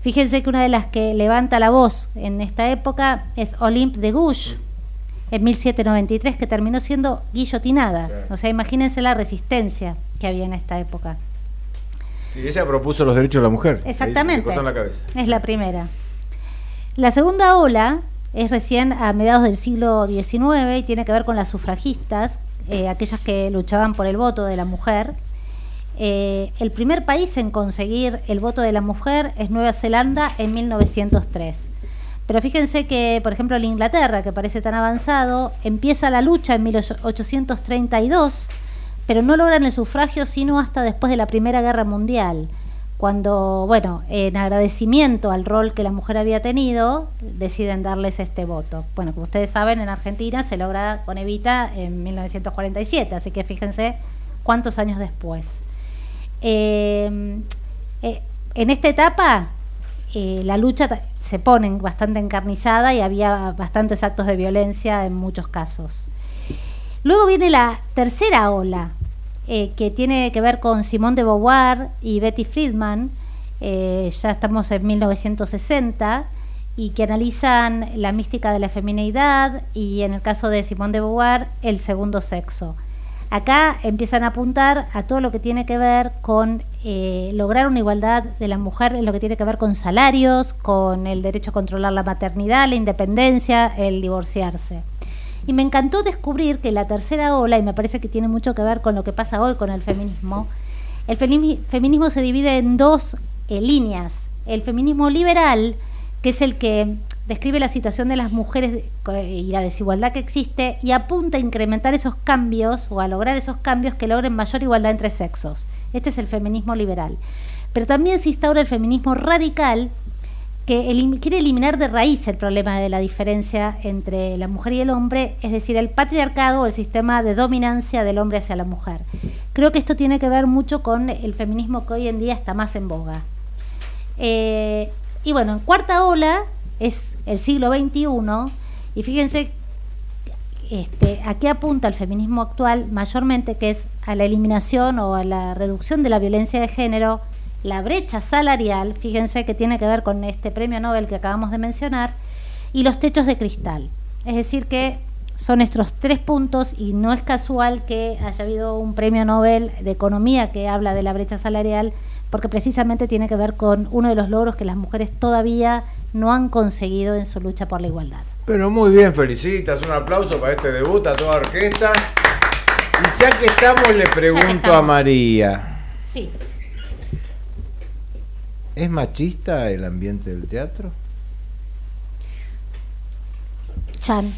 Fíjense que una de las que levanta la voz en esta época es Olympe de Gouges, en 1793, que terminó siendo guillotinada. O sea, imagínense la resistencia que había en esta época. Sí, ella propuso los derechos de la mujer. Exactamente. La cabeza. Es la primera. La segunda ola es recién a mediados del siglo XIX y tiene que ver con las sufragistas, eh, aquellas que luchaban por el voto de la mujer. Eh, el primer país en conseguir el voto de la mujer es Nueva Zelanda en 1903. Pero fíjense que, por ejemplo, en Inglaterra, que parece tan avanzado, empieza la lucha en 1832, pero no logran el sufragio sino hasta después de la Primera Guerra Mundial, cuando, bueno, en agradecimiento al rol que la mujer había tenido, deciden darles este voto. Bueno, como ustedes saben, en Argentina se logra con Evita en 1947, así que fíjense cuántos años después. Eh, eh, en esta etapa eh, la lucha se pone bastante encarnizada y había bastantes actos de violencia en muchos casos. Luego viene la tercera ola, eh, que tiene que ver con Simone de Beauvoir y Betty Friedman. Eh, ya estamos en 1960 y que analizan la mística de la femineidad y en el caso de Simone de Beauvoir, el segundo sexo. Acá empiezan a apuntar a todo lo que tiene que ver con eh, lograr una igualdad de la mujer en lo que tiene que ver con salarios, con el derecho a controlar la maternidad, la independencia, el divorciarse. Y me encantó descubrir que la tercera ola, y me parece que tiene mucho que ver con lo que pasa hoy con el feminismo, el feminismo se divide en dos eh, líneas. El feminismo liberal, que es el que describe la situación de las mujeres y la desigualdad que existe y apunta a incrementar esos cambios o a lograr esos cambios que logren mayor igualdad entre sexos. Este es el feminismo liberal. Pero también se instaura el feminismo radical que quiere eliminar de raíz el problema de la diferencia entre la mujer y el hombre, es decir, el patriarcado o el sistema de dominancia del hombre hacia la mujer. Creo que esto tiene que ver mucho con el feminismo que hoy en día está más en boga. Eh, y bueno, en cuarta ola es el siglo XXI y fíjense este, a qué apunta el feminismo actual mayormente, que es a la eliminación o a la reducción de la violencia de género, la brecha salarial, fíjense que tiene que ver con este premio Nobel que acabamos de mencionar, y los techos de cristal. Es decir, que son estos tres puntos y no es casual que haya habido un premio Nobel de Economía que habla de la brecha salarial, porque precisamente tiene que ver con uno de los logros que las mujeres todavía no han conseguido en su lucha por la igualdad. Pero muy bien, felicitas, un aplauso para este debut a toda orquesta. Y ya que estamos, le pregunto a María. Sí. ¿Es machista el ambiente del teatro? Chan.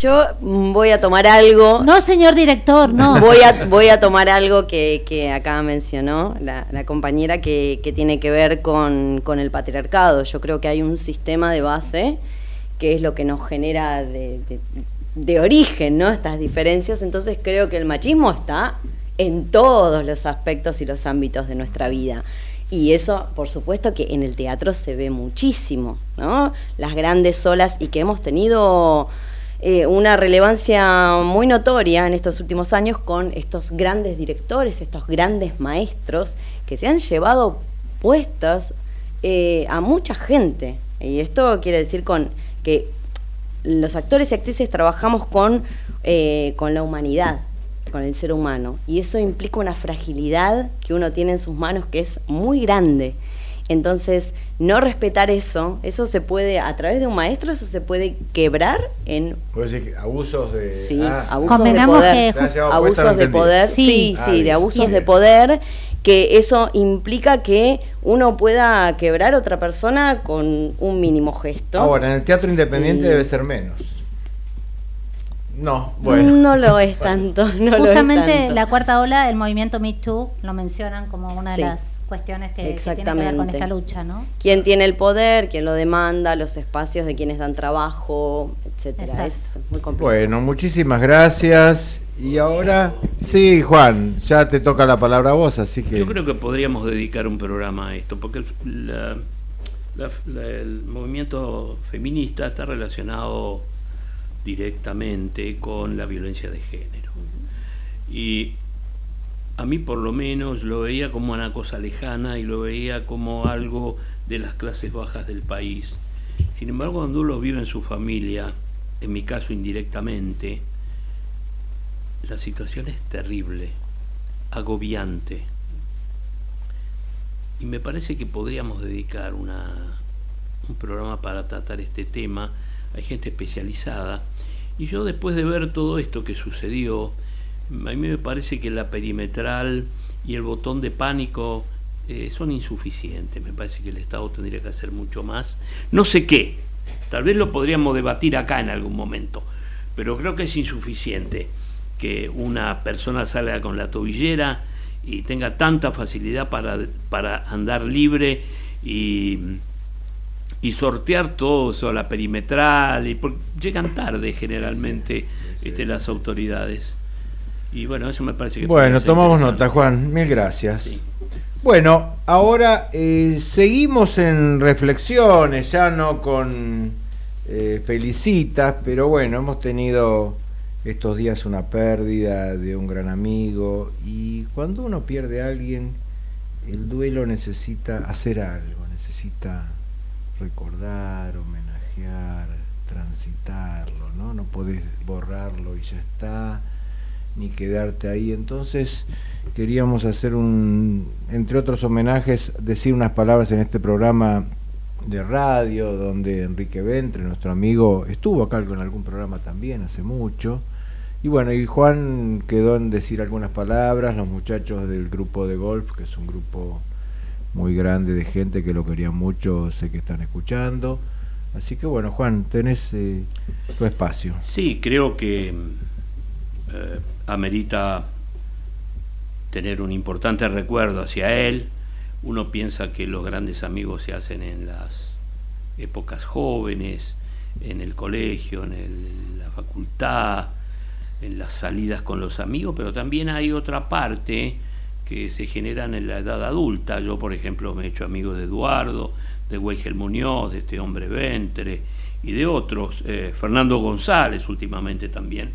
Yo voy a tomar algo. No, señor director, no. Voy a, voy a tomar algo que, que acá mencionó la, compañera que, tiene que ver con, el patriarcado. Yo creo que hay un sistema de base que es lo que nos genera de, de origen, ¿no? Estas diferencias. Entonces creo que el machismo está en todos los aspectos y los ámbitos de nuestra vida. Y eso, por supuesto, que en el teatro se ve muchísimo, ¿no? Las grandes olas y que hemos tenido eh, una relevancia muy notoria en estos últimos años con estos grandes directores, estos grandes maestros que se han llevado puestas eh, a mucha gente. Y esto quiere decir con que los actores y actrices trabajamos con, eh, con la humanidad, con el ser humano. Y eso implica una fragilidad que uno tiene en sus manos que es muy grande. Entonces, no respetar eso, eso se puede, a través de un maestro, eso se puede quebrar en... ¿Puede decir abusos de... Sí, ah. abusos de poder. abusos de poder, sí, sí, de abusos de poder, que eso implica que uno pueda quebrar a otra persona con un mínimo gesto. Ahora, en el teatro independiente debe ser menos. No, bueno. No lo es tanto. No Justamente la cuarta ola, el movimiento Me Too, lo mencionan como una de las cuestiones que, que tienen que ver con esta lucha, ¿no? ¿Quién tiene el poder? ¿Quién lo demanda? Los espacios de quienes dan trabajo, etcétera. Es muy complicado. Bueno, muchísimas gracias. Y ahora, sí, Juan, ya te toca la palabra a vos, así que... Yo creo que podríamos dedicar un programa a esto, porque el movimiento feminista está relacionado directamente con la violencia de género. Y a mí por lo menos lo veía como una cosa lejana y lo veía como algo de las clases bajas del país. Sin embargo, cuando uno lo vive en su familia, en mi caso indirectamente, la situación es terrible, agobiante. Y me parece que podríamos dedicar una, un programa para tratar este tema. Hay gente especializada y yo después de ver todo esto que sucedió, a mí me parece que la perimetral y el botón de pánico eh, son insuficientes. Me parece que el Estado tendría que hacer mucho más. No sé qué, tal vez lo podríamos debatir acá en algún momento, pero creo que es insuficiente que una persona salga con la tobillera y tenga tanta facilidad para, para andar libre y y sortear todo eso, la perimetral, y llegan tarde generalmente este, las autoridades. Y bueno, eso me parece que... Bueno, tomamos nota, Juan, mil gracias. Bueno, ahora eh, seguimos en reflexiones, ya no con eh, felicitas, pero bueno, hemos tenido estos días una pérdida de un gran amigo y cuando uno pierde a alguien, el duelo necesita hacer algo, necesita recordar, homenajear, transitarlo, ¿no? No podés borrarlo y ya está, ni quedarte ahí. Entonces queríamos hacer un, entre otros homenajes, decir unas palabras en este programa de radio, donde Enrique Ventre, nuestro amigo, estuvo acá en algún programa también hace mucho. Y bueno, y Juan quedó en decir algunas palabras, los muchachos del grupo de golf, que es un grupo muy grande de gente que lo querían mucho, sé que están escuchando. Así que bueno, Juan, tenés eh, tu espacio. Sí, creo que eh, amerita tener un importante recuerdo hacia él. Uno piensa que los grandes amigos se hacen en las épocas jóvenes, en el colegio, en la facultad, en las salidas con los amigos, pero también hay otra parte que se generan en la edad adulta. Yo, por ejemplo, me he hecho amigo de Eduardo, de Weigel Muñoz, de este hombre Ventre y de otros, eh, Fernando González últimamente también.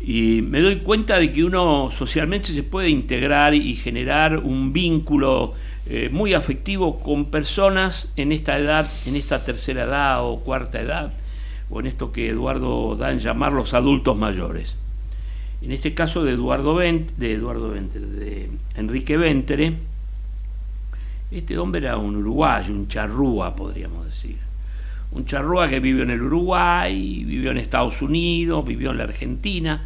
Y me doy cuenta de que uno socialmente se puede integrar y generar un vínculo eh, muy afectivo con personas en esta edad, en esta tercera edad o cuarta edad, o en esto que Eduardo da en llamar los adultos mayores. En este caso de Eduardo de Eduardo Ventre, de Enrique Ventre, este hombre era un uruguayo, un charrúa, podríamos decir. Un charrúa que vivió en el Uruguay, vivió en Estados Unidos, vivió en la Argentina,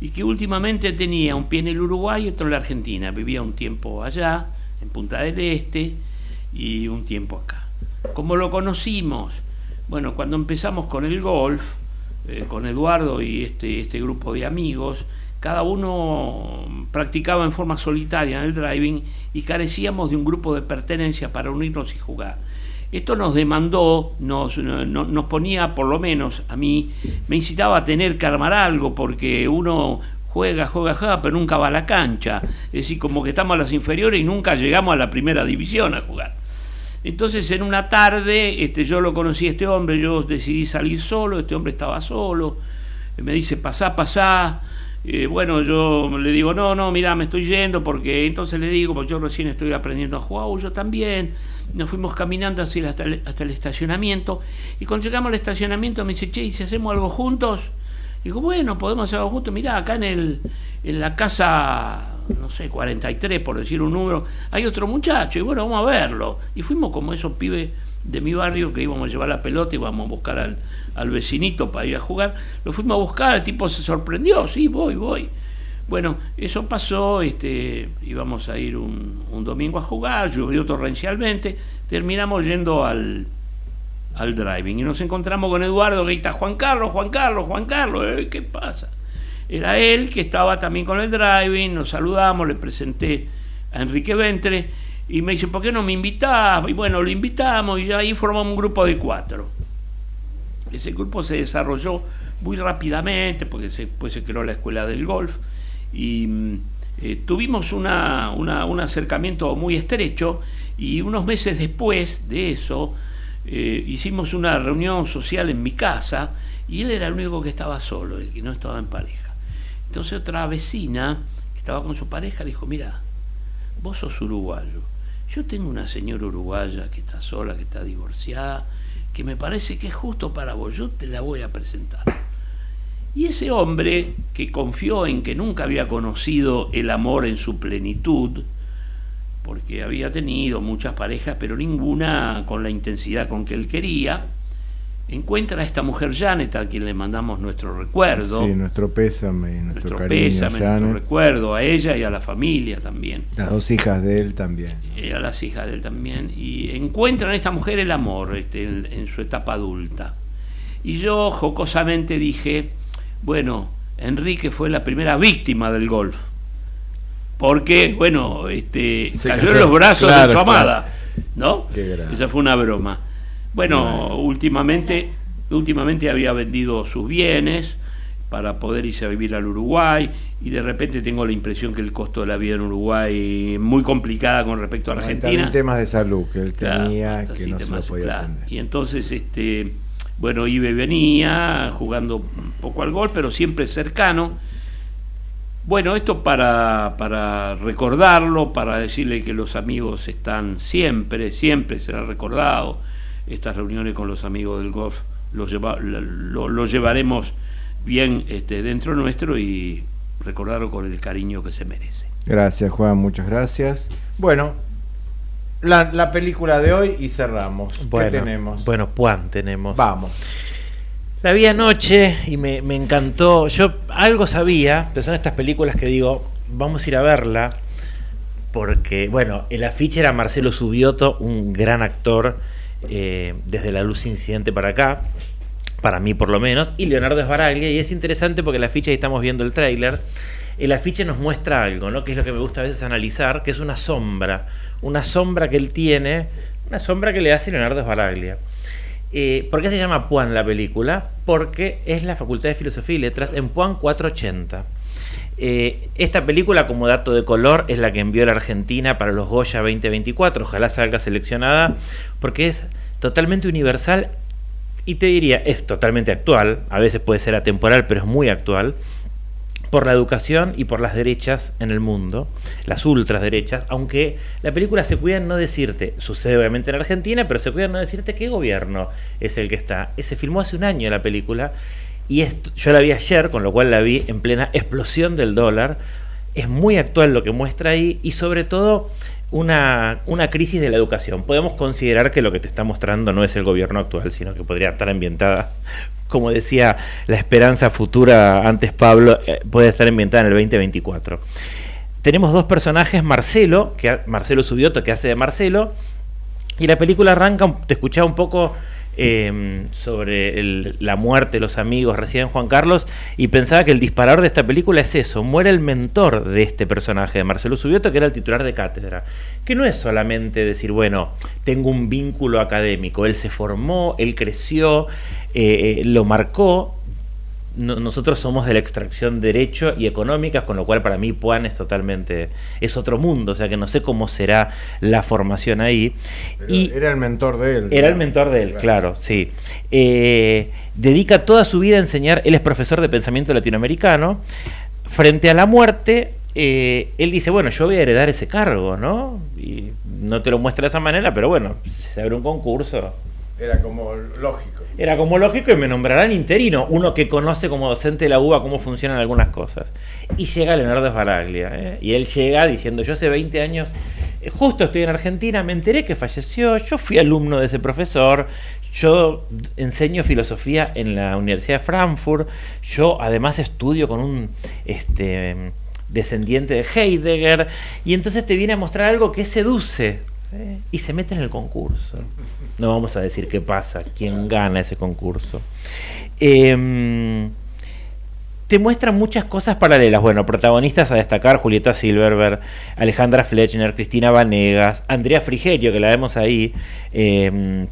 y que últimamente tenía un pie en el Uruguay y otro en la Argentina. Vivía un tiempo allá, en Punta del Este, y un tiempo acá. ¿Cómo lo conocimos? Bueno, cuando empezamos con el golf, eh, con Eduardo y este, este grupo de amigos, cada uno practicaba en forma solitaria en el driving y carecíamos de un grupo de pertenencia para unirnos y jugar. Esto nos demandó, nos, nos ponía, por lo menos a mí, me incitaba a tener que armar algo, porque uno juega, juega, juega, pero nunca va a la cancha. Es decir, como que estamos a las inferiores y nunca llegamos a la primera división a jugar. Entonces en una tarde este, yo lo conocí a este hombre, yo decidí salir solo, este hombre estaba solo, me dice, pasá, pasá, eh, bueno, yo le digo, no, no, mira, me estoy yendo porque entonces le digo, pues yo recién estoy aprendiendo a jugar, yo también, nos fuimos caminando así hasta el, hasta el estacionamiento y cuando llegamos al estacionamiento me dice, che, ¿y si hacemos algo juntos? Digo, bueno, podemos hacer algo juntos, mirá, acá en, el, en la casa no sé, 43 por decir un número, hay otro muchacho y bueno, vamos a verlo. Y fuimos como esos pibes de mi barrio que íbamos a llevar la pelota y íbamos a buscar al, al vecinito para ir a jugar. Lo fuimos a buscar, el tipo se sorprendió, sí, voy, voy. Bueno, eso pasó, este, íbamos a ir un, un domingo a jugar, llovió torrencialmente, terminamos yendo al, al driving y nos encontramos con Eduardo que está Juan Carlos, Juan Carlos, Juan Carlos, ¿eh? ¿qué pasa? era él que estaba también con el driving, nos saludamos, le presenté a Enrique Ventre y me dice, ¿por qué no me invitás? Y bueno, lo invitamos y ya ahí formamos un grupo de cuatro. Ese grupo se desarrolló muy rápidamente porque después se creó la escuela del golf y mm, eh, tuvimos una, un acercamiento muy estrecho y unos meses después de eso eh, hicimos una reunión social en mi casa y él era el único que estaba solo, el que no estaba en pareja. Entonces otra vecina que estaba con su pareja le dijo, mira, vos sos uruguayo, yo tengo una señora uruguaya que está sola, que está divorciada, que me parece que es justo para vos, yo te la voy a presentar. Y ese hombre que confió en que nunca había conocido el amor en su plenitud, porque había tenido muchas parejas, pero ninguna con la intensidad con que él quería, encuentra a esta mujer Janet, a quien le mandamos nuestro recuerdo. Sí, nuestro pésame, nuestro, nuestro pésame, nuestro recuerdo a ella y a la familia también. Las dos hijas de él también. Y a las hijas de él también. Y encuentran a esta mujer el amor este, en, su etapa adulta. Y yo jocosamente dije, bueno, Enrique fue la primera víctima del golf. Porque, bueno, este, cayó en los brazos de su amada. ¿No? Esa fue una broma. Bueno, últimamente, últimamente había vendido sus bienes para poder irse a vivir al Uruguay y de repente tengo la impresión que el costo de la vida en Uruguay es muy complicada con respecto a Argentina. También temas de salud que él tenía que no se lo podía Y entonces, este, bueno, iba y venía jugando un poco al gol, pero siempre cercano. Bueno, esto para, para recordarlo, para decirle que los amigos están siempre, siempre será recordado estas reuniones con los amigos del golf lo, lleva, lo, lo llevaremos bien este, dentro nuestro y recordarlo con el cariño que se merece. Gracias, Juan, muchas gracias. Bueno, la, la película de hoy y cerramos. Bueno, ¿Qué tenemos? Bueno, Juan tenemos. Vamos. La vi anoche y me, encantó. Yo algo sabía, pero son estas películas que digo, vamos a ir a verla. Porque, bueno, el afiche era Marcelo Subioto, un gran actor eh, desde La Luz Incidente para acá, para mí por lo menos, y Leonardo Sbaraglia. Y es interesante porque el afiche, ahí estamos viendo el tráiler, el afiche nos muestra algo, ¿no? Que es lo que me gusta a veces analizar, que es una sombra. Una sombra que él tiene, una sombra que le hace Leonardo Sbaraglia. Eh, ¿Por qué se llama Puan la película? Porque es la Facultad de Filosofía y Letras en Puan 480. Eh, esta película, como dato de color, es la que envió la Argentina para los Goya 2024. Ojalá salga seleccionada, porque es totalmente universal y te diría, es totalmente actual. A veces puede ser atemporal, pero es muy actual. Por la educación y por las derechas en el mundo, las ultraderechas, aunque la película se cuida en no decirte, sucede obviamente en Argentina, pero se cuida en no decirte qué gobierno es el que está. Se filmó hace un año la película y esto, yo la vi ayer, con lo cual la vi en plena explosión del dólar. Es muy actual lo que muestra ahí y sobre todo una, una, crisis de la educación. Podemos considerar que lo que te está mostrando no es el gobierno actual, sino que podría estar ambientada, como decía la esperanza futura antes Pablo, eh, puede estar ambientada en el 2024. Tenemos dos personajes, Marcelo, que Marcelo Subioto, que hace de Marcelo, y la película arranca, te escuchaba un poco eh, sobre la muerte de los amigos recién Juan Carlos y pensaba que el disparador de esta película es eso, muere el mentor de este personaje, de Marcelo Subioto, que era el titular de cátedra, que no es solamente decir, bueno, tengo un vínculo académico, él se formó, él creció, eh, lo marcó, no, nosotros somos de la extracción derecho y económicas, con lo cual para mí Puan es totalmente, es otro mundo, o sea que no sé cómo será la formación ahí. Pero y era el mentor de él. Era el mentor de él, claro, sí. Eh, dedica toda su vida a enseñar, él es profesor de pensamiento latinoamericano, frente a la muerte, eh, él dice, bueno, yo voy a heredar ese cargo, ¿no? Y no te lo muestra de esa manera, pero bueno, se abre un concurso. Era como lógico. Era como lógico y me nombrarán interino, uno que conoce como docente de la UBA cómo funcionan algunas cosas. Y llega Leonardo Sbaraglia, ¿eh? y él llega diciendo, yo hace 20 años, eh, justo estoy en Argentina, me enteré que falleció, yo fui alumno de ese profesor, yo enseño filosofía en la Universidad de Frankfurt, yo además estudio con un este, descendiente de Heidegger, y entonces te viene a mostrar algo que seduce, y se mete en el concurso. No vamos a decir qué pasa, quién gana ese concurso. Eh, te muestran muchas cosas paralelas. Bueno, protagonistas a destacar: Julieta Silverberg, Alejandra Fletcher, Cristina Vanegas, Andrea Frigerio, que la vemos ahí. Eh,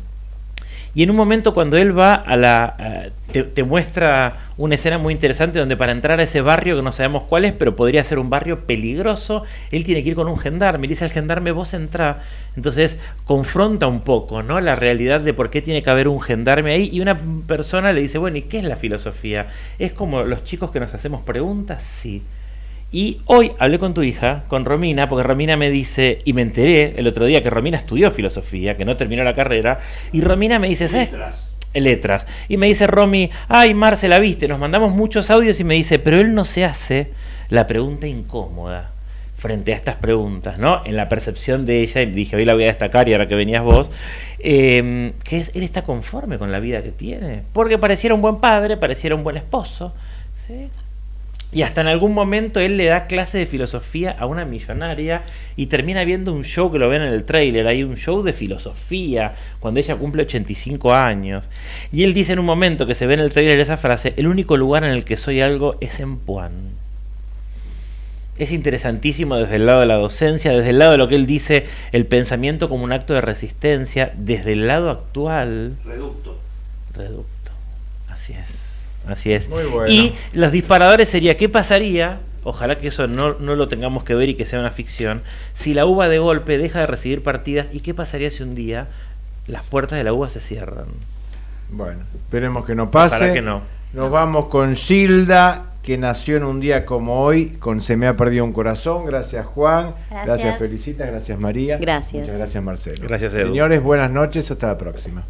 y en un momento cuando él va a la... te, muestra una escena muy interesante donde para entrar a ese barrio, que no sabemos cuál es, pero podría ser un barrio peligroso, él tiene que ir con un gendarme, y dice al gendarme, vos entrá. Entonces confronta un poco ¿no? la realidad de por qué tiene que haber un gendarme ahí y una persona le dice, bueno, ¿y qué es la filosofía? ¿Es como los chicos que nos hacemos preguntas? Sí. Y hoy hablé con tu hija, con Romina, porque Romina me dice, y me enteré el otro día que Romina estudió filosofía, que no terminó la carrera, y Romina me dice, ¿sabes? Letras. Letras. Y me dice Romy, ay, Marce, la viste, nos mandamos muchos audios y me dice, pero él no se hace la pregunta incómoda frente a estas preguntas, ¿no? En la percepción de ella, y dije, hoy la voy a destacar y ahora que venías vos, eh, que es, él está conforme con la vida que tiene, porque pareciera un buen padre, pareciera un buen esposo, ¿sí? Y hasta en algún momento él le da clase de filosofía a una millonaria y termina viendo un show que lo ven en el trailer, hay un show de filosofía cuando ella cumple 85 años. Y él dice en un momento que se ve en el trailer esa frase, el único lugar en el que soy algo es en Puan. Es interesantísimo desde el lado de la docencia, desde el lado de lo que él dice, el pensamiento como un acto de resistencia, desde el lado actual. Reducto. Reducto, así es. Así es. Bueno. Y los disparadores sería, ¿qué pasaría? Ojalá que eso no, no, lo tengamos que ver y que sea una ficción. Si la uva de golpe deja de recibir partidas, ¿y qué pasaría si un día las puertas de la uva se cierran? Bueno, esperemos que no pase. Ojalá que no. Nos vamos con Gilda que nació en un día como hoy con Se me ha perdido un corazón. Gracias Juan, Gracias. gracias, Felicita, gracias María. Gracias. Muchas gracias Marcelo. Gracias, Edu. Señores, buenas noches, hasta la próxima.